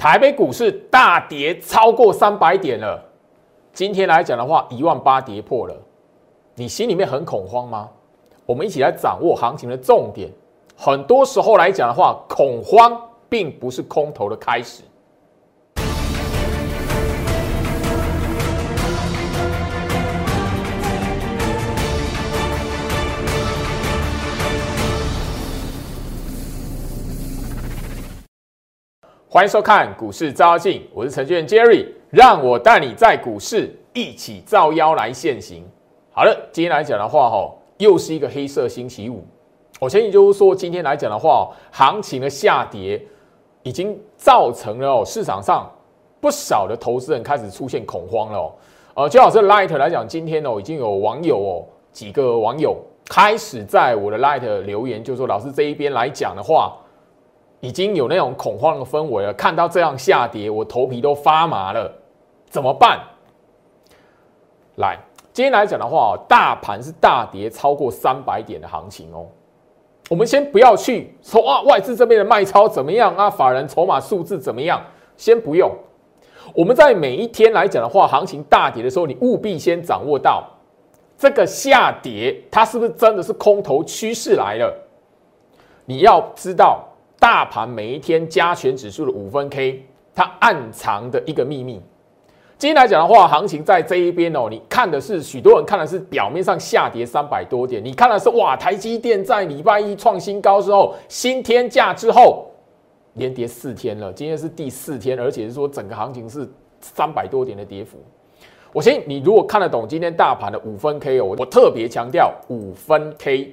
台北股市大跌超过三百点了，今天来讲的话，一万八跌破了，你心里面很恐慌吗？我们一起来掌握行情的重点。很多时候来讲的话，恐慌并不是空头的开始。欢迎收看股市照妖镜，我是程序员 Jerry，让我带你在股市一起照妖来现行。好了，今天来讲的话，哈，又是一个黑色星期五。我相信就是说，今天来讲的话，行情的下跌已经造成了，市场上不少的投资人开始出现恐慌了。哦。呃，就好是 Light 来讲，今天哦，已经有网友哦，几个网友开始在我的 Light 留言，就说老师这一边来讲的话。已经有那种恐慌的氛围了，看到这样下跌，我头皮都发麻了，怎么办？来，今天来讲的话，大盘是大跌超过三百点的行情哦。我们先不要去说啊，外资这边的卖超怎么样啊？法人筹码数字怎么样？先不用。我们在每一天来讲的话，行情大跌的时候，你务必先掌握到这个下跌，它是不是真的是空头趋势来了？你要知道。大盘每一天加权指数的五分 K，它暗藏的一个秘密。今天来讲的话，行情在这一边哦，你看的是许多人看的是表面上下跌三百多点，你看的是哇，台积电在礼拜一创新高之后，新天价之后连跌四天了，今天是第四天，而且是说整个行情是三百多点的跌幅。我相信你如果看得懂今天大盘的五分 K 哦，我特别强调五分 K。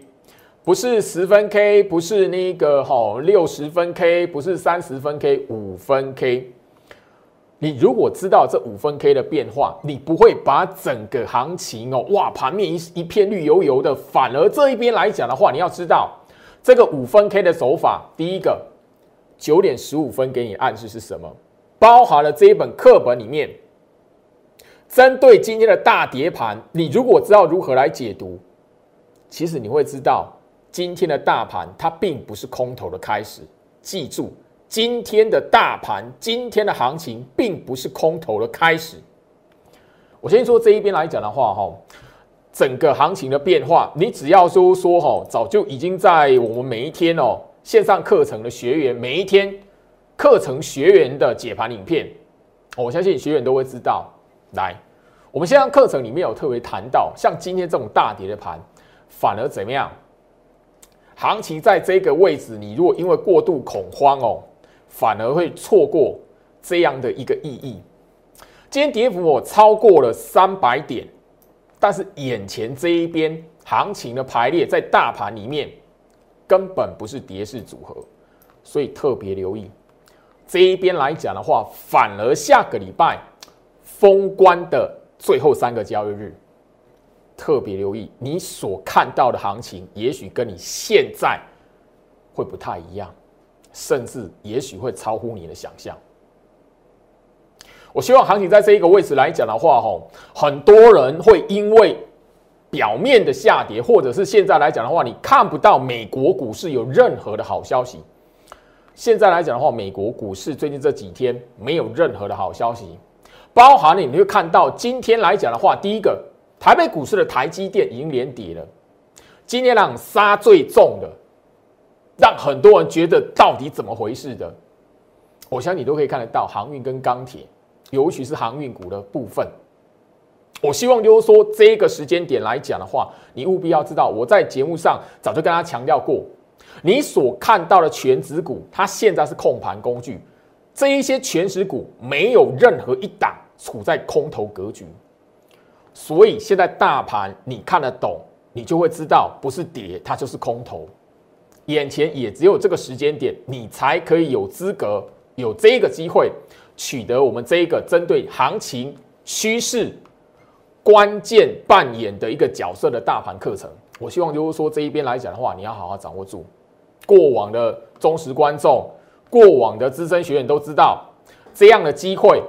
不是十分 K，不是那个哈六十分 K，不是三十分 K，五分 K。你如果知道这五分 K 的变化，你不会把整个行情哦，哇，盘面一一片绿油油的。反而这一边来讲的话，你要知道这个五分 K 的手法，第一个九点十五分给你暗示是什么？包含了这一本课本里面，针对今天的大跌盘，你如果知道如何来解读，其实你会知道。今天的大盘它并不是空头的开始，记住，今天的大盘，今天的行情并不是空头的开始。我先说这一边来讲的话，哈，整个行情的变化，你只要说说哈，早就已经在我们每一天哦，线上课程的学员每一天课程学员的解盘影片，我相信学员都会知道。来，我们线上课程里面有特别谈到，像今天这种大跌的盘，反而怎么样？行情在这个位置，你如果因为过度恐慌哦，反而会错过这样的一个意义。今天跌幅我超过了三百点，但是眼前这一边行情的排列在大盘里面根本不是跌势组合，所以特别留意这一边来讲的话，反而下个礼拜封关的最后三个交易日。特别留意你所看到的行情，也许跟你现在会不太一样，甚至也许会超乎你的想象。我希望行情在这一个位置来讲的话，吼，很多人会因为表面的下跌，或者是现在来讲的话，你看不到美国股市有任何的好消息。现在来讲的话，美国股市最近这几天没有任何的好消息，包含你，你会看到今天来讲的话，第一个。台北股市的台积电已经连跌了，今天让杀最重的，让很多人觉得到底怎么回事的，我相信你都可以看得到航运跟钢铁，尤其是航运股的部分。我希望就是说这个时间点来讲的话，你务必要知道，我在节目上早就跟大家强调过，你所看到的全指股，它现在是控盘工具，这一些全指股没有任何一档处在空头格局。所以现在大盘你看得懂，你就会知道不是跌，它就是空头。眼前也只有这个时间点，你才可以有资格有这个机会取得我们这一个针对行情趋势关键扮演的一个角色的大盘课程。我希望就是说这一边来讲的话，你要好好掌握住。过往的忠实观众、过往的资深学员都知道这样的机会。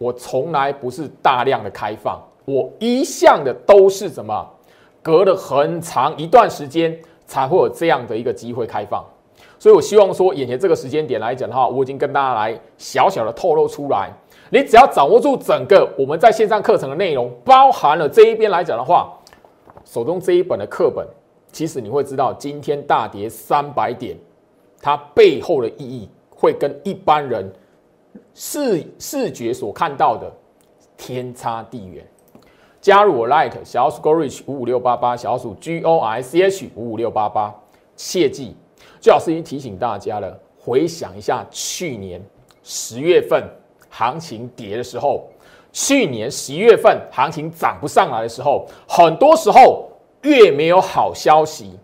我从来不是大量的开放，我一向的都是什么，隔了很长一段时间才会有这样的一个机会开放。所以我希望说，眼前这个时间点来讲的话，我已经跟大家来小小的透露出来。你只要掌握住整个我们在线上课程的内容，包含了这一边来讲的话，手中这一本的课本，其实你会知道，今天大跌三百点，它背后的意义会跟一般人视视觉所看到的天差地远。加入我 Light 小鼠 Gorich 五五六八八，小鼠 G O I C H 五五六八八，切记，最好是已经提醒大家了，回想一下去年十月份。行情跌的时候，去年十一月份行情涨不上来的时候，很多时候越没有好消息，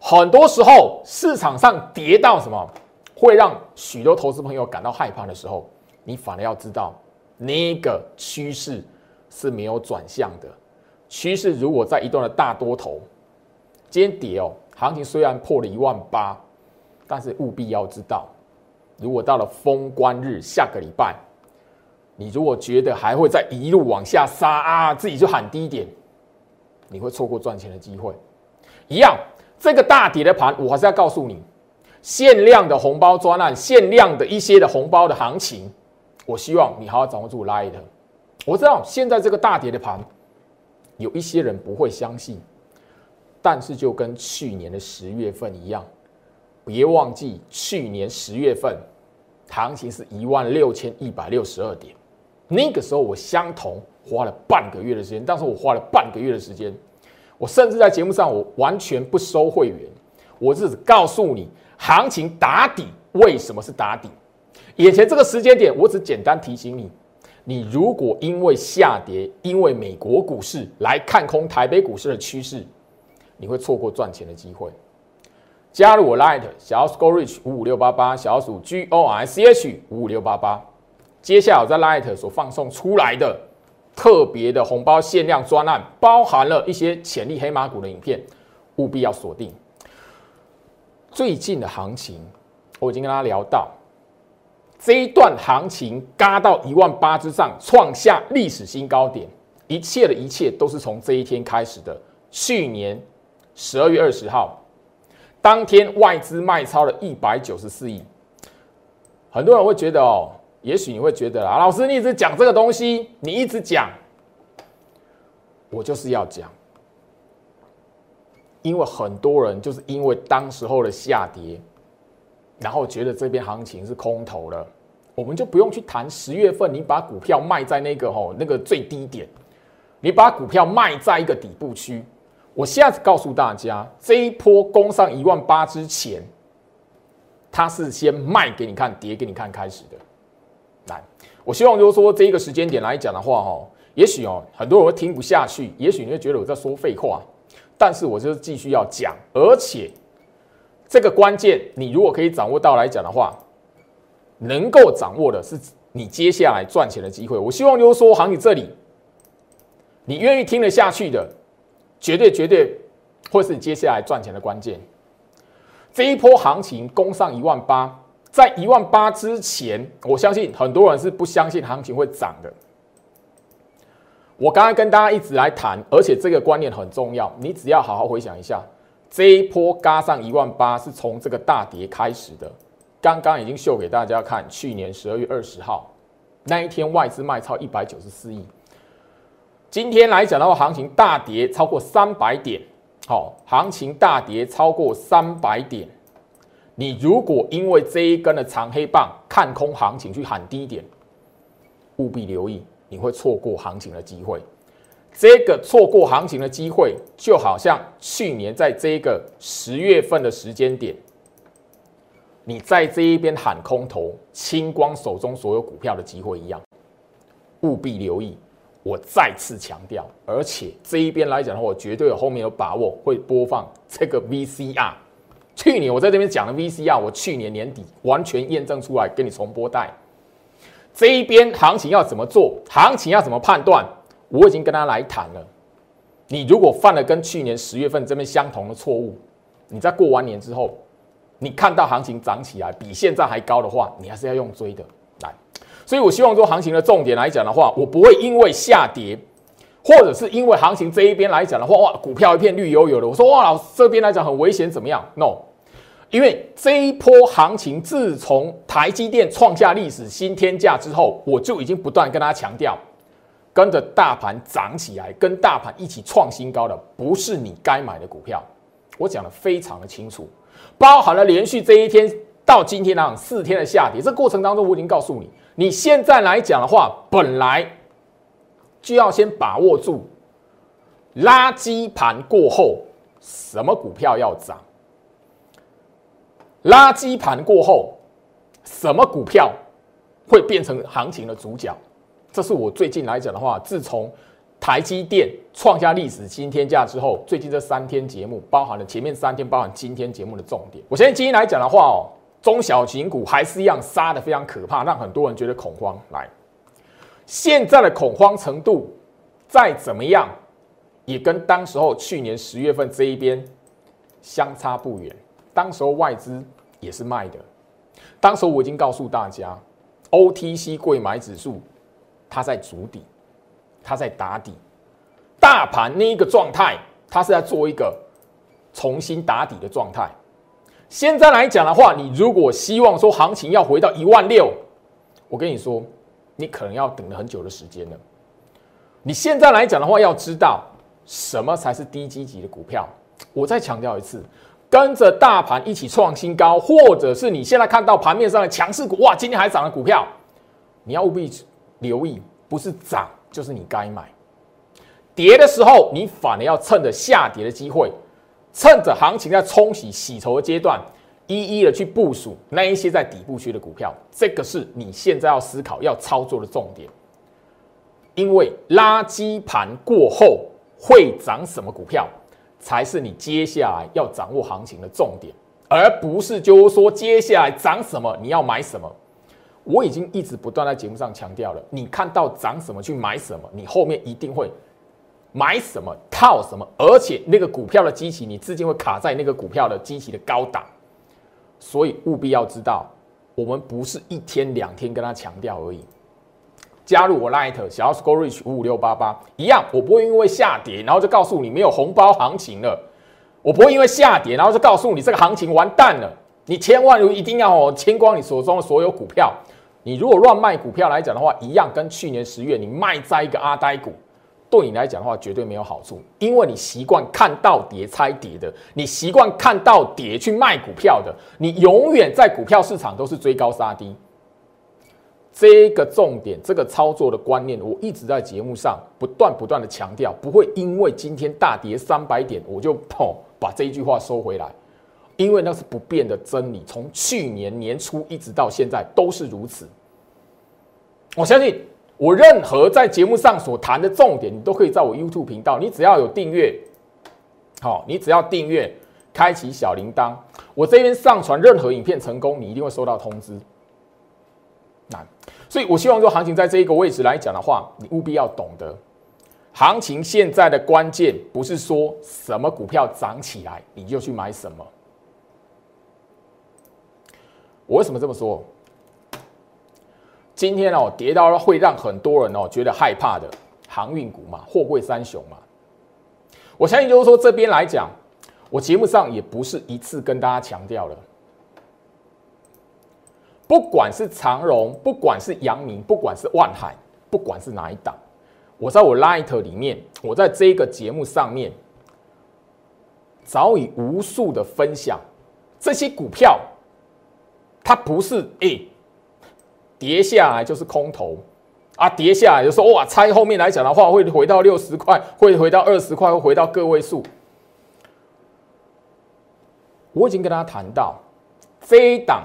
很多时候市场上跌到什么，会让许多投资朋友感到害怕的时候，你反而要知道，那个趋势是没有转向的。趋势如果在一段的大多头，今天跌哦，行情虽然破了一万八，但是务必要知道，如果到了封关日下个礼拜。你如果觉得还会再一路往下杀啊，自己就喊低点，你会错过赚钱的机会。一样，这个大跌的盘，我还是要告诉你，限量的红包专案，限量的一些的红包的行情，我希望你好好掌握住 Light。我知道现在这个大跌的盘，有一些人不会相信，但是就跟去年的十月份一样，别忘记去年十月份行情是一万六千一百六十二点。那个时候我相同花了半个月的时间，但是我花了半个月的时间，我甚至在节目上我完全不收会员，我只告诉你行情打底为什么是打底。眼前这个时间点，我只简单提醒你，你如果因为下跌，因为美国股市来看空台北股市的趋势，你会错过赚钱的机会。加入我 Light 小鼠 Go Reach 五五六八八，小鼠 G O R C H 五五六八八。接下来我在 Light 所放送出来的特别的红包限量专案，包含了一些潜力黑马股的影片，务必要锁定。最近的行情，我已经跟大家聊到，这一段行情嘎到一万八之上，创下历史新高点，一切的一切都是从这一天开始的。去年十二月二十号，当天外资卖超了一百九十四亿，很多人会觉得哦。也许你会觉得啊，老师，你一直讲这个东西，你一直讲，我就是要讲，因为很多人就是因为当时候的下跌，然后觉得这边行情是空头了，我们就不用去谈十月份你把股票卖在那个吼那个最低点，你把股票卖在一个底部区，我现在告诉大家，这一波攻上一万八之前，它是先卖给你看，跌给你看开始的。来，我希望就是说这一个时间点来讲的话，哈，也许哦，很多人会听不下去，也许你会觉得我在说废话，但是我就是继续要讲，而且这个关键，你如果可以掌握到来讲的话，能够掌握的是你接下来赚钱的机会。我希望就是说，行你这里，你愿意听得下去的，绝对绝对会是你接下来赚钱的关键。这一波行情攻上一万八。在一万八之前，我相信很多人是不相信行情会涨的。我刚刚跟大家一直来谈，而且这个观念很重要。你只要好好回想一下，这一波嘎上一万八是从这个大跌开始的。刚刚已经秀给大家看，去年十二月二十号那一天外资卖超一百九十四亿。今天来讲的话，行情大跌超过三百点，好，行情大跌超过三百点。你如果因为这一根的长黑棒看空行情去喊低点，务必留意，你会错过行情的机会。这个错过行情的机会，就好像去年在这个十月份的时间点，你在这一边喊空头清光手中所有股票的机会一样，务必留意。我再次强调，而且这一边来讲的话，我绝对有后面有把握会播放这个 VCR。去年我在这边讲的 VCR，我去年年底完全验证出来，给你重播带。这一边行情要怎么做？行情要怎么判断？我已经跟他来谈了。你如果犯了跟去年十月份这边相同的错误，你在过完年之后，你看到行情涨起来比现在还高的话，你还是要用追的来。所以我希望说，行情的重点来讲的话，我不会因为下跌，或者是因为行情这一边来讲的话，哇，股票一片绿油油的，我说哇，老师这边来讲很危险，怎么样？No。因为这一波行情自从台积电创下历史新天价之后，我就已经不断跟大家强调，跟着大盘涨起来，跟大盘一起创新高的，不是你该买的股票。我讲的非常的清楚，包含了连续这一天到今天啊四天的下跌，这过程当中我已经告诉你，你现在来讲的话，本来就要先把握住垃圾盘过后，什么股票要涨。垃圾盘过后，什么股票会变成行情的主角？这是我最近来讲的话，自从台积电创下历史新天价之后，最近这三天节目包含了前面三天，包含今天节目的重点。我现在今天来讲的话哦，中小型股还是一样杀的非常可怕，让很多人觉得恐慌。来，现在的恐慌程度再怎么样，也跟当时候去年十月份这一边相差不远。当时候外资也是卖的，当时我已经告诉大家，OTC 贵买指数它在筑底，它在打底，大盘那一个状态，它是在做一个重新打底的状态。现在来讲的话，你如果希望说行情要回到一万六，我跟你说，你可能要等了很久的时间了。你现在来讲的话，要知道什么才是低积极的股票。我再强调一次。跟着大盘一起创新高，或者是你现在看到盘面上的强势股，哇，今天还涨的股票，你要务必留意，不是涨就是你该买。跌的时候，你反而要趁着下跌的机会，趁着行情在冲洗洗筹的阶段，一一的去部署那一些在底部区的股票。这个是你现在要思考要操作的重点，因为垃圾盘过后会涨什么股票？才是你接下来要掌握行情的重点，而不是就是说接下来涨什么你要买什么。我已经一直不断在节目上强调了，你看到涨什么去买什么，你后面一定会买什么套什么，而且那个股票的机器你资金会卡在那个股票的机器的高档，所以务必要知道，我们不是一天两天跟他强调而已。加入我 Light 小要 Score Reach 五五六八八一样，我不会因为下跌，然后就告诉你没有红包行情了。我不会因为下跌，然后就告诉你这个行情完蛋了。你千万一定要哦清光你手中的所有股票。你如果乱卖股票来讲的话，一样跟去年十月你卖在一个阿呆股，对你来讲的话绝对没有好处，因为你习惯看到跌猜跌的，你习惯看到跌去卖股票的，你永远在股票市场都是追高杀低。这个重点，这个操作的观念，我一直在节目上不断不断的强调，不会因为今天大跌三百点，我就砰把这一句话收回来，因为那是不变的真理，从去年年初一直到现在都是如此。我相信我任何在节目上所谈的重点，你都可以在我 YouTube 频道，你只要有订阅，好，你只要订阅，开启小铃铛，我这边上传任何影片成功，你一定会收到通知。难，所以我希望说，行情在这一个位置来讲的话，你务必要懂得，行情现在的关键不是说什么股票涨起来你就去买什么。我为什么这么说？今天哦，跌到了会让很多人哦觉得害怕的航运股嘛，货柜三雄嘛。我相信就是说，这边来讲，我节目上也不是一次跟大家强调了。不管是长荣，不管是阳明，不管是万海，不管是哪一档，我在我 Light 里面，我在这个节目上面，早已无数的分享这些股票，它不是诶跌下来就是空头啊，跌下来就说哇，猜后面来讲的话会回到六十块，会回到二十块，会回到个位数。我已经跟大家谈到这一档。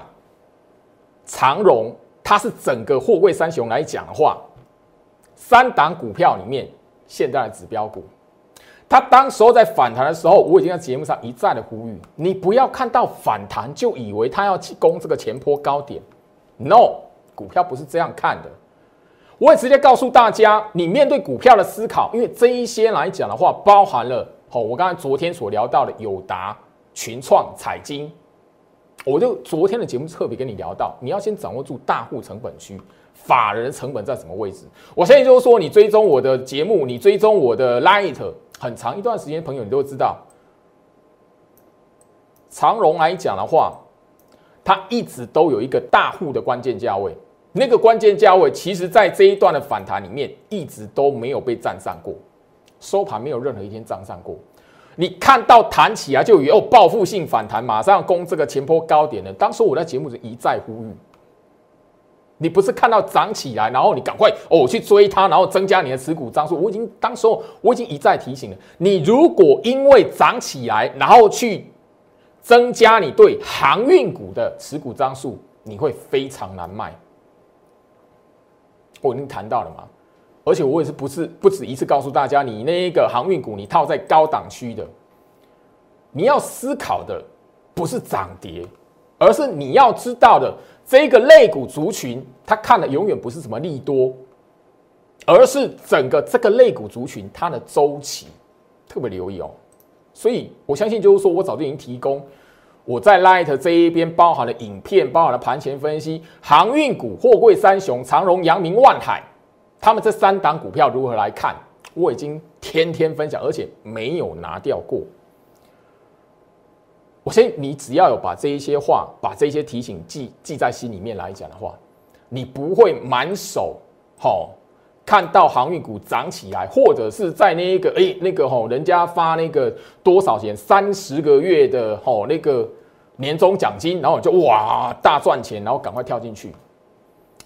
长荣，它是整个货柜三雄来讲的话，三档股票里面现在的指标股。它当时候在反弹的时候，我已经在节目上一再的呼吁，你不要看到反弹就以为它要去攻这个前坡高点。No，股票不是这样看的。我也直接告诉大家，你面对股票的思考，因为这一些来讲的话，包含了哦，我刚才昨天所聊到的友达、群创、彩金。我就昨天的节目特别跟你聊到，你要先掌握住大户成本区，法人成本在什么位置。我现在就是说，你追踪我的节目，你追踪我的 Light 很长一段时间，朋友你都知道，长荣来讲的话，它一直都有一个大户的关键价位，那个关键价位其实在这一段的反弹里面一直都没有被站上过，收盘没有任何一天站上过。你看到弹起来就有报复性反弹，马上攻这个前坡高点了。当时我在节目是一再呼吁，你不是看到涨起来，然后你赶快哦去追它，然后增加你的持股张数。我已经当时候我已经一再提醒了，你如果因为涨起来，然后去增加你对航运股的持股张数，你会非常难卖。我已经谈到了嘛。而且我也是不是不止一次告诉大家，你那个航运股你套在高档区的，你要思考的不是涨跌，而是你要知道的这个类股族群，它看的永远不是什么利多，而是整个这个类股族群它的周期，特别留意哦。所以我相信就是说我早就已经提供我在 Light 这一边包含了影片，包含了盘前分析，航运股、货柜三雄、长荣、阳明、万海。他们这三档股票如何来看？我已经天天分享，而且没有拿掉过。我相信你只要有把这一些话、把这些提醒记记在心里面来讲的话，你不会满手吼看到航运股涨起来，或者是在那一个哎那个吼人家发那个多少钱三十个月的吼那个年终奖金，然后就哇大赚钱，然后赶快跳进去。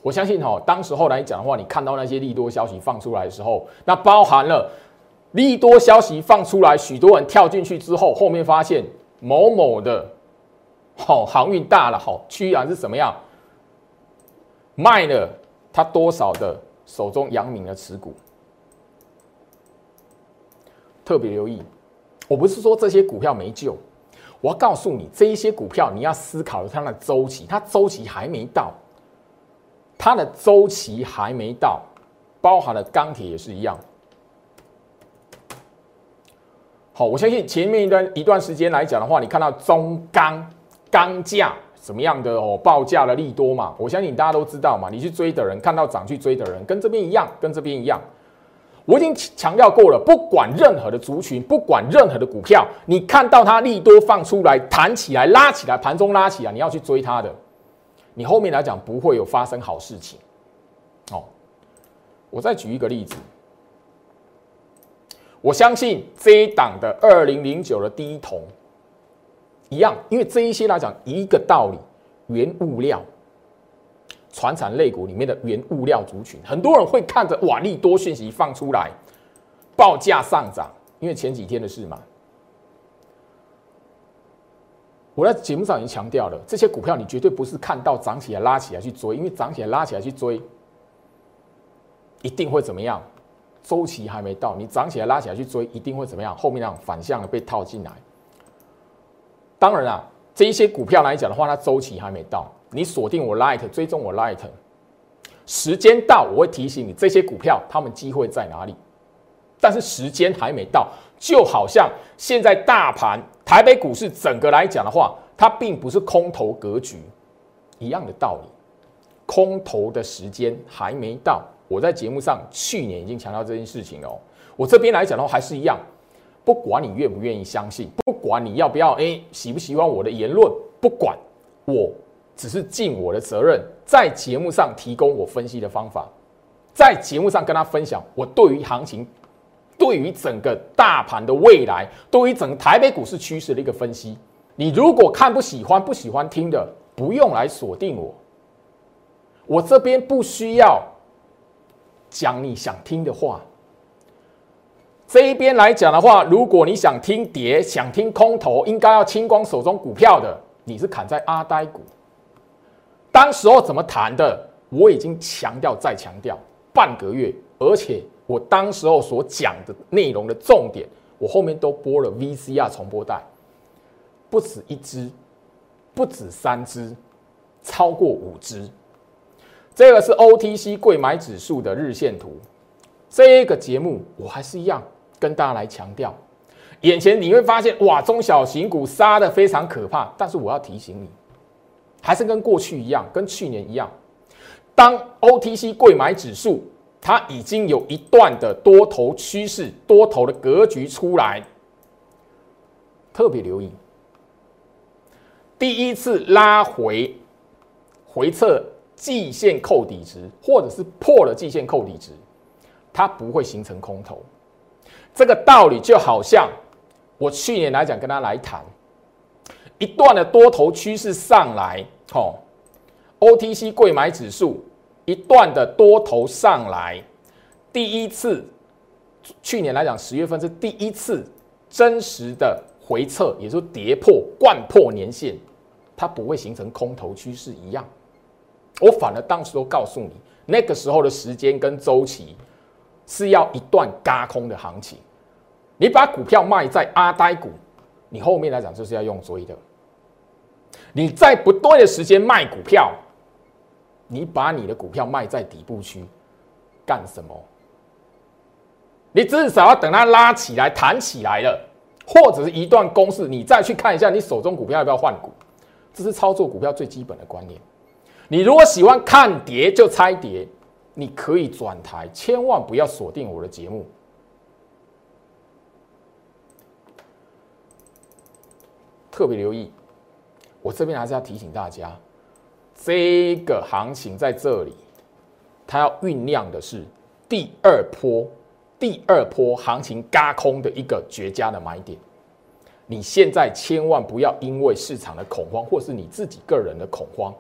我相信哈，当时候来讲的话，你看到那些利多消息放出来的时候，那包含了利多消息放出来，许多人跳进去之后，后面发现某某的好航运大了，好居然是什么样卖了他多少的手中阳明的持股，特别留意。我不是说这些股票没救，我要告诉你，这一些股票你要思考它的周期，它周期还没到。它的周期还没到，包含了钢铁也是一样。好，我相信前面一段一段时间来讲的话，你看到中钢钢价什么样的哦报价的利多嘛？我相信大家都知道嘛。你去追的人，看到涨去追的人，跟这边一样，跟这边一样。我已经强调过了，不管任何的族群，不管任何的股票，你看到它利多放出来，弹起来，拉起来，盘中拉起来，你要去追它的。你后面来讲不会有发生好事情，哦。我再举一个例子，我相信这一档的二零零九的第一桶一样，因为这一些来讲一个道理，原物料、船产类股里面的原物料族群，很多人会看着瓦利多讯息放出来，报价上涨，因为前几天的事嘛。我在节目上已经强调了，这些股票你绝对不是看到涨起来拉起来去追，因为涨起来拉起来去追，一定会怎么样？周期还没到，你涨起来拉起来去追，一定会怎么样？后面那种反向的被套进来。当然啊，这一些股票来讲的话，它周期还没到，你锁定我 Light，追踪我 Light，时间到我会提醒你这些股票他们机会在哪里。但是时间还没到，就好像现在大盘台北股市整个来讲的话，它并不是空头格局一样的道理，空头的时间还没到。我在节目上去年已经强调这件事情哦。我这边来讲的话还是一样，不管你愿不愿意相信，不管你要不要哎喜不喜欢我的言论，不管，我只是尽我的责任，在节目上提供我分析的方法，在节目上跟他分享我对于行情。对于整个大盘的未来，对于整个台北股市趋势的一个分析，你如果看不喜欢、不喜欢听的，不用来锁定我。我这边不需要讲你想听的话。这一边来讲的话，如果你想听跌、想听空头，应该要清光手中股票的，你是砍在阿呆股。当时候怎么谈的，我已经强调再强调半个月，而且。我当时候所讲的内容的重点，我后面都播了 VCR 重播带，不止一支，不止三支，超过五支。这个是 OTC 贵买指数的日线图。这个节目我还是一样跟大家来强调，眼前你会发现哇，中小型股杀的非常可怕。但是我要提醒你，还是跟过去一样，跟去年一样，当 OTC 贵买指数。它已经有一段的多头趋势、多头的格局出来，特别留意。第一次拉回回撤季线扣底值，或者是破了季线扣底值，它不会形成空头。这个道理就好像我去年来讲跟他来谈一段的多头趋势上来，吼，OTC 贵买指数一段的多头上来，第一次去年来讲十月份是第一次真实的回撤，也就是跌破贯破年线，它不会形成空头趋势一样。我反而当时都告诉你，那个时候的时间跟周期是要一段嘎空的行情。你把股票卖在阿呆股，你后面来讲就是要用追的。你在不对的时间卖股票，你把你的股票卖在底部区干什么？你至少要等它拉起来、弹起来了，或者是一段公式，你再去看一下你手中股票要不要换股。这是操作股票最基本的观念。你如果喜欢看碟就猜碟，你可以转台，千万不要锁定我的节目。特别留意，我这边还是要提醒大家，这个行情在这里，它要酝酿的是第二波、第二波行情嘎空的一个绝佳的买点。你现在千万不要因为市场的恐慌，或是你自己个人的恐慌。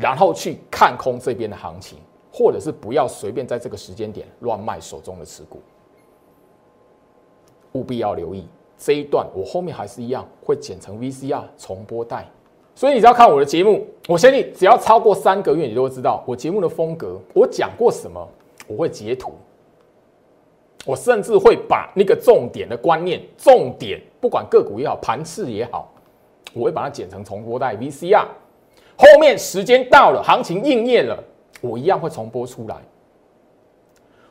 然后去看空这边的行情，或者是不要随便在这个时间点乱卖手中的持股，务必要留意这一段。我后面还是一样会剪成 VCR 重播带，所以你只要看我的节目，我相信只要超过三个月，你就会知道我节目的风格。我讲过什么，我会截图，我甚至会把那个重点的观念、重点，不管个股也好，盘次也好，我会把它剪成重播带 VCR。后面时间到了，行情应验了，我一样会重播出来。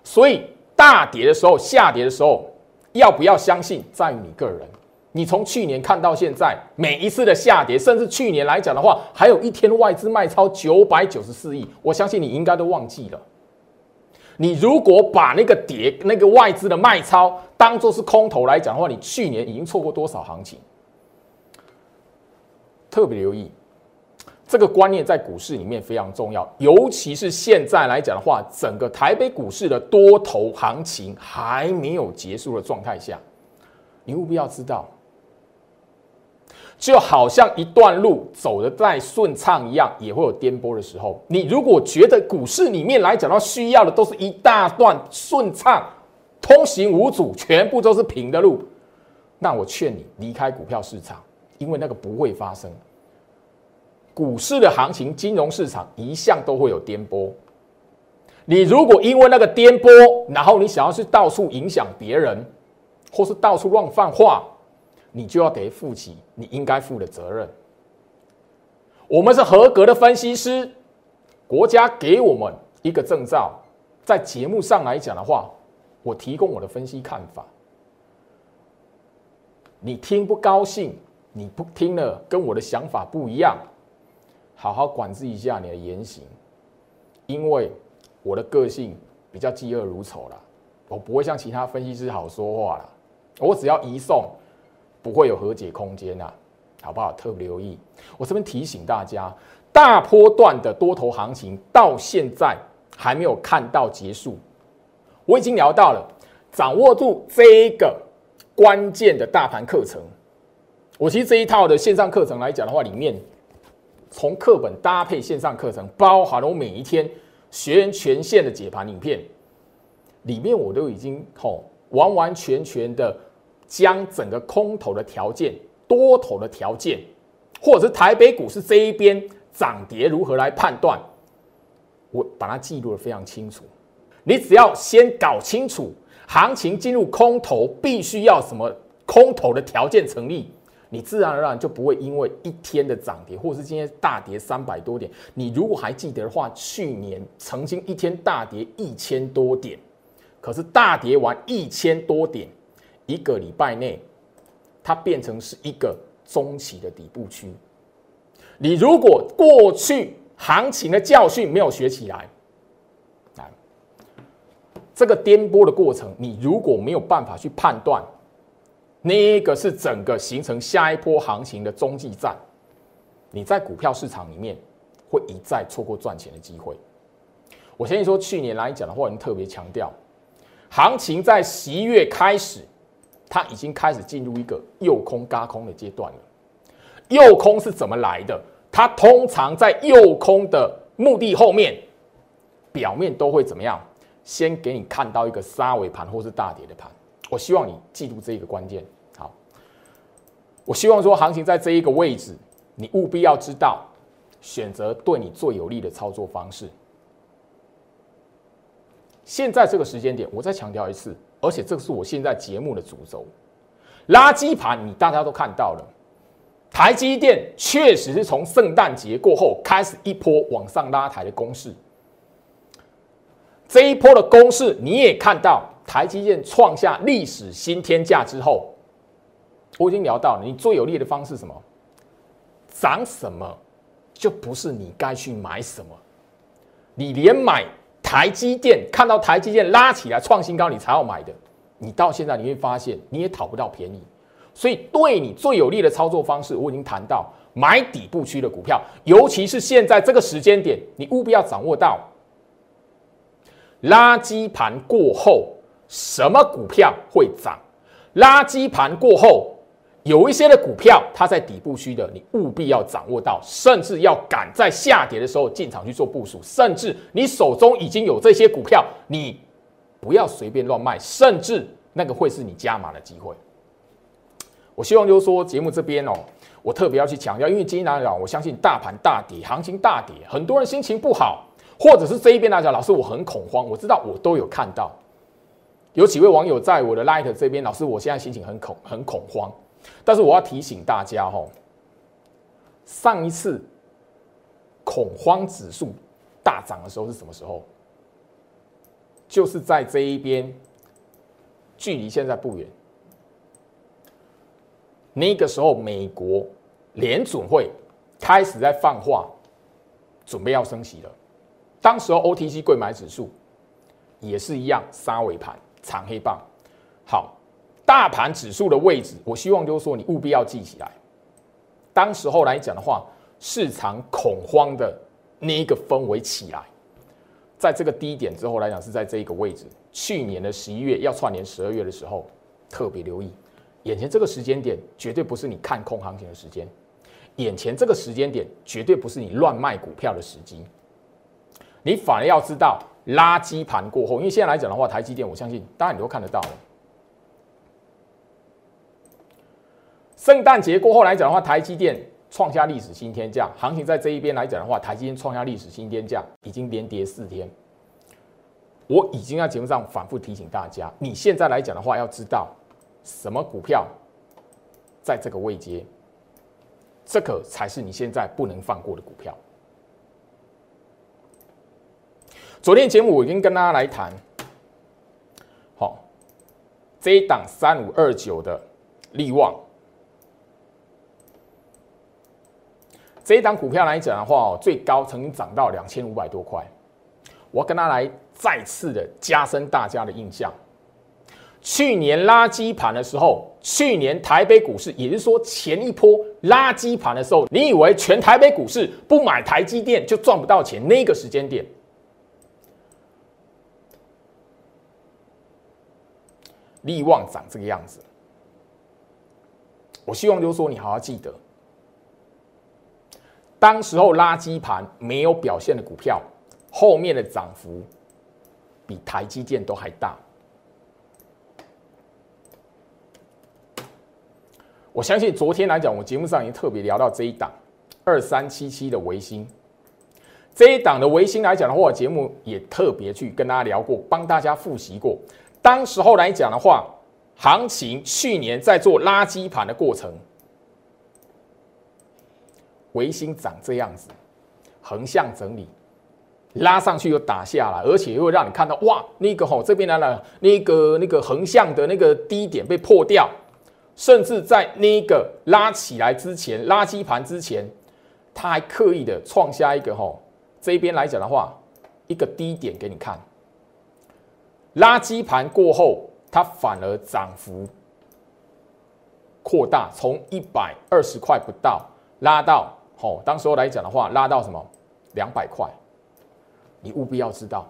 所以大跌的时候、下跌的时候，要不要相信，在于你个人。你从去年看到现在，每一次的下跌，甚至去年来讲的话，还有一天外资卖超九百九十四亿，我相信你应该都忘记了。你如果把那个跌、那个外资的卖超当做是空头来讲的话，你去年已经错过多少行情？特别留意。这个观念在股市里面非常重要，尤其是现在来讲的话，整个台北股市的多头行情还没有结束的状态下，你务必要知道，就好像一段路走的再顺畅一样，也会有颠簸的时候。你如果觉得股市里面来讲到需要的都是一大段顺畅、通行无阻、全部都是平的路，那我劝你离开股票市场，因为那个不会发生。股市的行情，金融市场一向都会有颠簸。你如果因为那个颠簸，然后你想要去到处影响别人，或是到处乱放话，你就要得负起你应该负的责任。我们是合格的分析师，国家给我们一个证照，在节目上来讲的话，我提供我的分析看法。你听不高兴，你不听了，跟我的想法不一样。好好管制一下你的言行，因为我的个性比较嫉恶如仇啦，我不会像其他分析师好说话啦。我只要移送，不会有和解空间呐，好不好？特别留意，我这边提醒大家，大波段的多头行情到现在还没有看到结束。我已经聊到了，掌握住这一个关键的大盘课程。我其实这一套的线上课程来讲的话，里面。从课本搭配线上课程，包含了我每一天学员全线的解盘影片，里面我都已经吼完完全全的将整个空头的条件、多头的条件，或者是台北股市这一边涨跌如何来判断，我把它记录的非常清楚。你只要先搞清楚行情进入空头必须要什么空头的条件成立。你自然而然就不会因为一天的涨跌，或是今天大跌三百多点。你如果还记得的话，去年曾经一天大跌一千多点，可是大跌完一千多点，一个礼拜内，它变成是一个中期的底部区。你如果过去行情的教训没有学起来，啊，这个颠簸的过程，你如果没有办法去判断。那个是整个形成下一波行情的中继站，你在股票市场里面会一再错过赚钱的机会。我相信说，去年来讲的话，我们特别强调，行情在十一月开始，它已经开始进入一个诱空嘎空的阶段了。诱空是怎么来的？它通常在诱空的目的后面，表面都会怎么样？先给你看到一个杀尾盘或是大跌的盘。我希望你记住这一个关键。好，我希望说行情在这一个位置，你务必要知道选择对你最有利的操作方式。现在这个时间点，我再强调一次，而且这个是我现在节目的主轴。垃圾盘，你大家都看到了，台积电确实是从圣诞节过后开始一波往上拉抬的攻势。这一波的攻势，你也看到。台积电创下历史新天价之后，我已经聊到了，你最有利的方式什么？涨什么就不是你该去买什么。你连买台积电，看到台积电拉起来创新高，你才要买的。你到现在你会发现你也讨不到便宜。所以对你最有利的操作方式，我已经谈到买底部区的股票，尤其是现在这个时间点，你务必要掌握到垃圾盘过后。什么股票会涨？垃圾盘过后，有一些的股票它在底部区的，你务必要掌握到，甚至要赶在下跌的时候进场去做部署。甚至你手中已经有这些股票，你不要随便乱卖，甚至那个会是你加码的机会。我希望就是说，节目这边哦，我特别要去强调，因为今天来讲，我相信大盘大跌，行情大跌，很多人心情不好，或者是这一边来讲，老师我很恐慌，我知道我都有看到。有几位网友在我的 Light 这边，老师，我现在心情很恐很恐慌，但是我要提醒大家哈，上一次恐慌指数大涨的时候是什么时候？就是在这一边，距离现在不远，那个时候美国联准会开始在放话，准备要升息了，当时候 OTC 贵买指数也是一样杀尾盘。长黑棒，好，大盘指数的位置，我希望就是说你务必要记起来。当时候来讲的话，市场恐慌的那一个氛围起来，在这个低点之后来讲，是在这一个位置。去年的十一月要串联十二月的时候，特别留意，眼前这个时间点绝对不是你看空行情的时间，眼前这个时间点绝对不是你乱卖股票的时机，你反而要知道。垃圾盘过后，因为现在来讲的话，台积电我相信大家你都看得到了。圣诞节过后来讲的话，台积电创下历史新天价，行情在这一边来讲的话，台积电创下历史新天价，已经连跌四天。我已经在节目上反复提醒大家，你现在来讲的话，要知道什么股票在这个位阶，这个才是你现在不能放过的股票。昨天节目我已经跟大家来谈，好，这一档三五二九的利旺，这一档股票来讲的话哦，最高曾经涨到两千五百多块。我跟他来再次的加深大家的印象。去年垃圾盘的时候，去年台北股市，也就是说前一波垃圾盘的时候，你以为全台北股市不买台积电就赚不到钱？那个时间点。利旺长这个样子，我希望就是说你好好记得，当时候垃圾盘没有表现的股票，后面的涨幅比台积电都还大。我相信昨天来讲，我节目上已经特别聊到这一档二三七七的维新，这一档的维新来讲的话，节目也特别去跟大家聊过，帮大家复习过。当时候来讲的话，行情去年在做垃圾盘的过程，维新长这样子，横向整理，拉上去又打下来，而且又会让你看到哇，那个吼这边来了，那个那个横向的那个低点被破掉，甚至在那个拉起来之前，垃圾盘之前，他还刻意的创下一个吼这边来讲的话，一个低点给你看。垃圾盘过后，它反而涨幅扩大，从一百二十块不到拉到好，当时候来讲的话，拉到什么两百块，你务必要知道，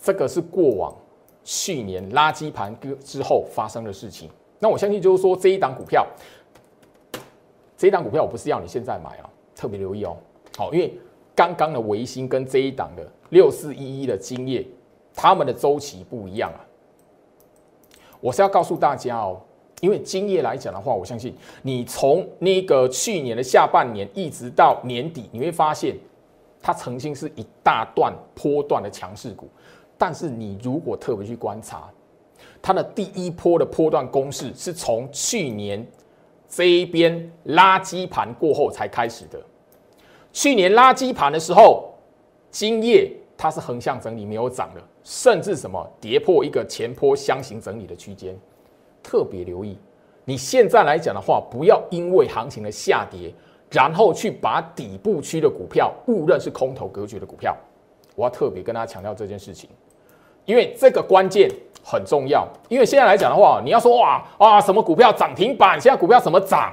这个是过往去年垃圾盘之后发生的事情。那我相信就是说这一档股票，这一档股票我不是要你现在买啊，特别留意哦。好，因为刚刚的维新跟这一档的六四一一的金业，他们的周期不一样啊。我是要告诉大家哦。因为今夜来讲的话，我相信你从那个去年的下半年一直到年底，你会发现它曾经是一大段波段的强势股。但是你如果特别去观察，它的第一波的波段攻势是从去年这一边垃圾盘过后才开始的。去年垃圾盘的时候，今夜它是横向整理没有涨的，甚至什么跌破一个前坡箱型整理的区间。特别留意，你现在来讲的话，不要因为行情的下跌，然后去把底部区的股票误认是空头格局的股票。我要特别跟大家强调这件事情，因为这个关键很重要。因为现在来讲的话，你要说哇啊什么股票涨停板，现在股票什么涨，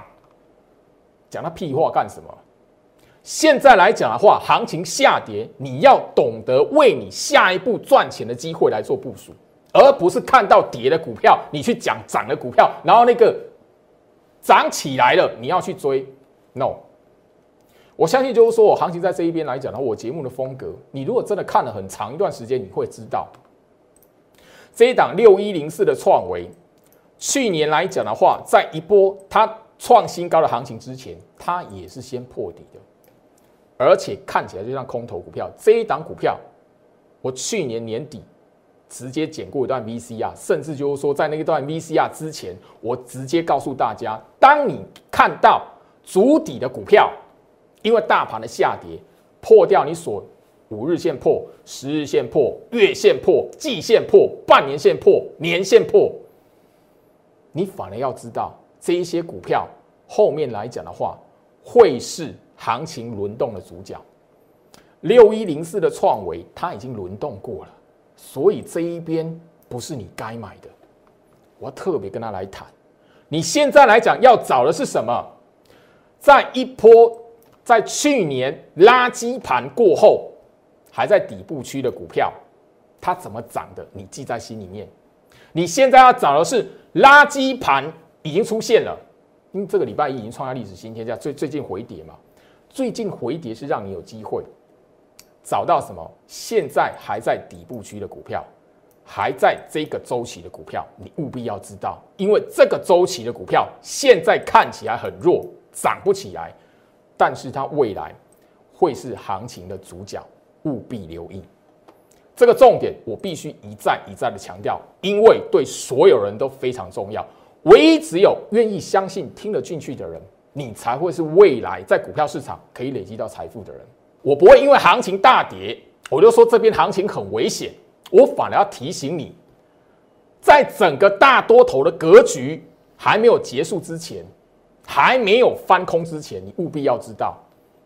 讲那屁话干什么？现在来讲的话，行情下跌，你要懂得为你下一步赚钱的机会来做部署。而不是看到跌的股票，你去讲涨的股票，然后那个涨起来了，你要去追。No，我相信就是说我行情在这一边来讲的话，我节目的风格，你如果真的看了很长一段时间，你会知道这一档六一零四的创维，去年来讲的话，在一波它创新高的行情之前，它也是先破底的，而且看起来就像空头股票。这一档股票，我去年年底。直接减过一段 VCR，甚至就是说，在那一段 VCR 之前，我直接告诉大家，当你看到足底的股票，因为大盘的下跌破掉你所五日线破、十日线破、月线破、季线破、半年线破、年线破，你反而要知道这一些股票后面来讲的话，会是行情轮动的主角。六一零四的创维，它已经轮动过了。所以这一边不是你该买的，我要特别跟他来谈。你现在来讲要找的是什么？在一波在去年垃圾盘过后，还在底部区的股票，它怎么涨的？你记在心里面。你现在要找的是垃圾盘已经出现了，因为这个礼拜一已经创下历史新天价，最最近回跌嘛，最近回跌是让你有机会。找到什么？现在还在底部区的股票，还在这个周期的股票，你务必要知道，因为这个周期的股票现在看起来很弱，涨不起来，但是它未来会是行情的主角，务必留意这个重点。我必须一再一再的强调，因为对所有人都非常重要。唯一只有愿意相信、听得进去的人，你才会是未来在股票市场可以累积到财富的人。我不会因为行情大跌，我就说这边行情很危险。我反而要提醒你，在整个大多头的格局还没有结束之前，还没有翻空之前，你务必要知道，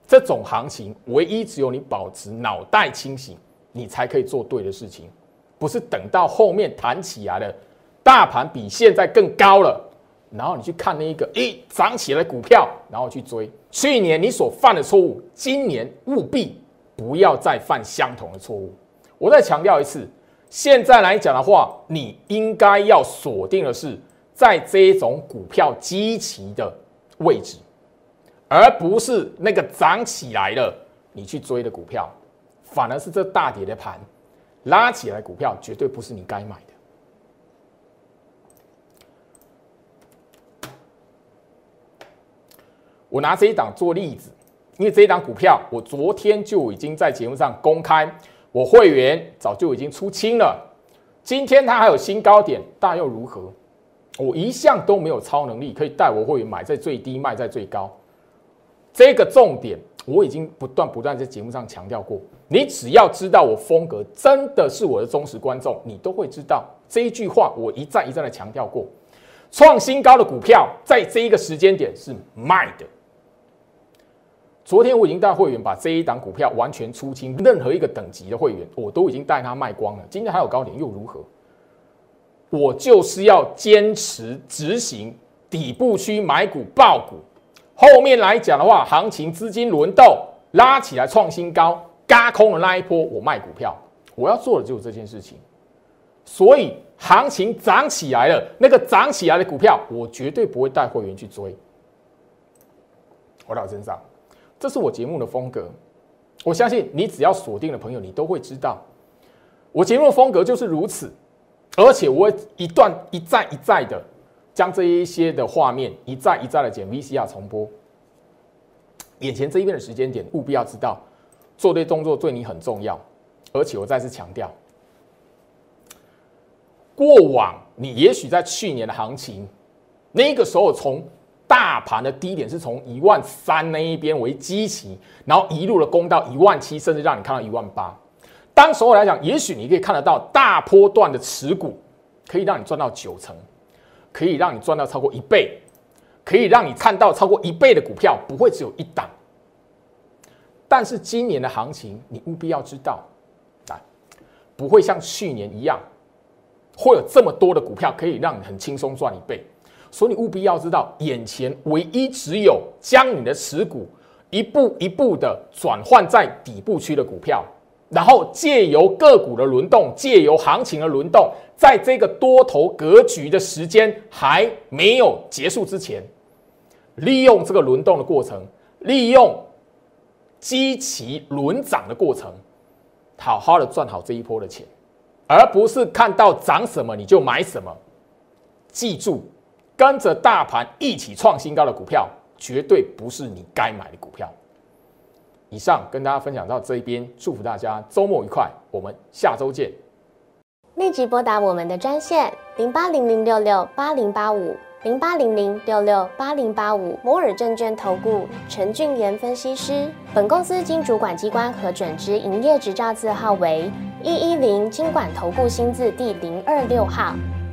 这种行情唯一只有你保持脑袋清醒，你才可以做对的事情，不是等到后面弹起来了，大盘比现在更高了。然后你去看那一个，诶，涨起来股票，然后去追。去年你所犯的错误，今年务必不要再犯相同的错误。我再强调一次，现在来讲的话，你应该要锁定的是在这种股票基期的位置，而不是那个涨起来了你去追的股票，反而是这大跌的盘拉起来股票，绝对不是你该买的。我拿这一档做例子，因为这一档股票，我昨天就已经在节目上公开，我会员早就已经出清了。今天它还有新高点，但又如何？我一向都没有超能力，可以带我会员买在最低，卖在最高。这个重点我已经不断不断在节目上强调过。你只要知道我风格，真的是我的忠实观众，你都会知道这一句话，我一再一再的强调过。创新高的股票，在这一个时间点是卖的。昨天我已经带会员把这一档股票完全出清，任何一个等级的会员我都已经带他卖光了。今天还有高点又如何？我就是要坚持执行底部区买股爆股，后面来讲的话，行情资金轮动拉起来创新高，嘎空的那一波我卖股票，我要做的就是这件事情。所以行情涨起来了，那个涨起来的股票，我绝对不会带会员去追。我到身上，这是我节目的风格。我相信你只要锁定的朋友，你都会知道，我节目的风格就是如此。而且我一段一再一再的将这一些的画面一再一再的剪 VCR 重播。眼前这一边的时间点，务必要知道，做对动作对你很重要。而且我再次强调，过往你也许在去年的行情，那个时候从大盘的低点是从一万三那一边为基期，然后一路的攻到一万七，甚至让你看到一万八。当时候来讲，也许你可以看得到大波段的持股，可以让你赚到九成，可以让你赚到超过一倍，可以让你看到超过一倍的股票，不会只有一档。但是今年的行情，你务必要知道，啊，不会像去年一样，会有这么多的股票可以让你很轻松赚一倍。所以你务必要知道，眼前唯一只有将你的持股一步一步的转换在底部区的股票，然后借由个股的轮动，借由行情的轮动，在这个多头格局的时间还没有结束之前，利用这个轮动的过程，利用基期轮涨的过程，好好的赚好这一波的钱，而不是看到涨什么你就买什么。记住。跟着大盘一起创新高的股票，绝对不是你该买的股票。以上跟大家分享到这一边，祝福大家周末愉快，我们下周见。立即拨打我们的专线零八零零六六八零八五零八零零六六八零八五摩尔证券投顾陈俊言分析师。本公司经主管机关核准之营业执照字号为一一零金管投顾新字第零二六号。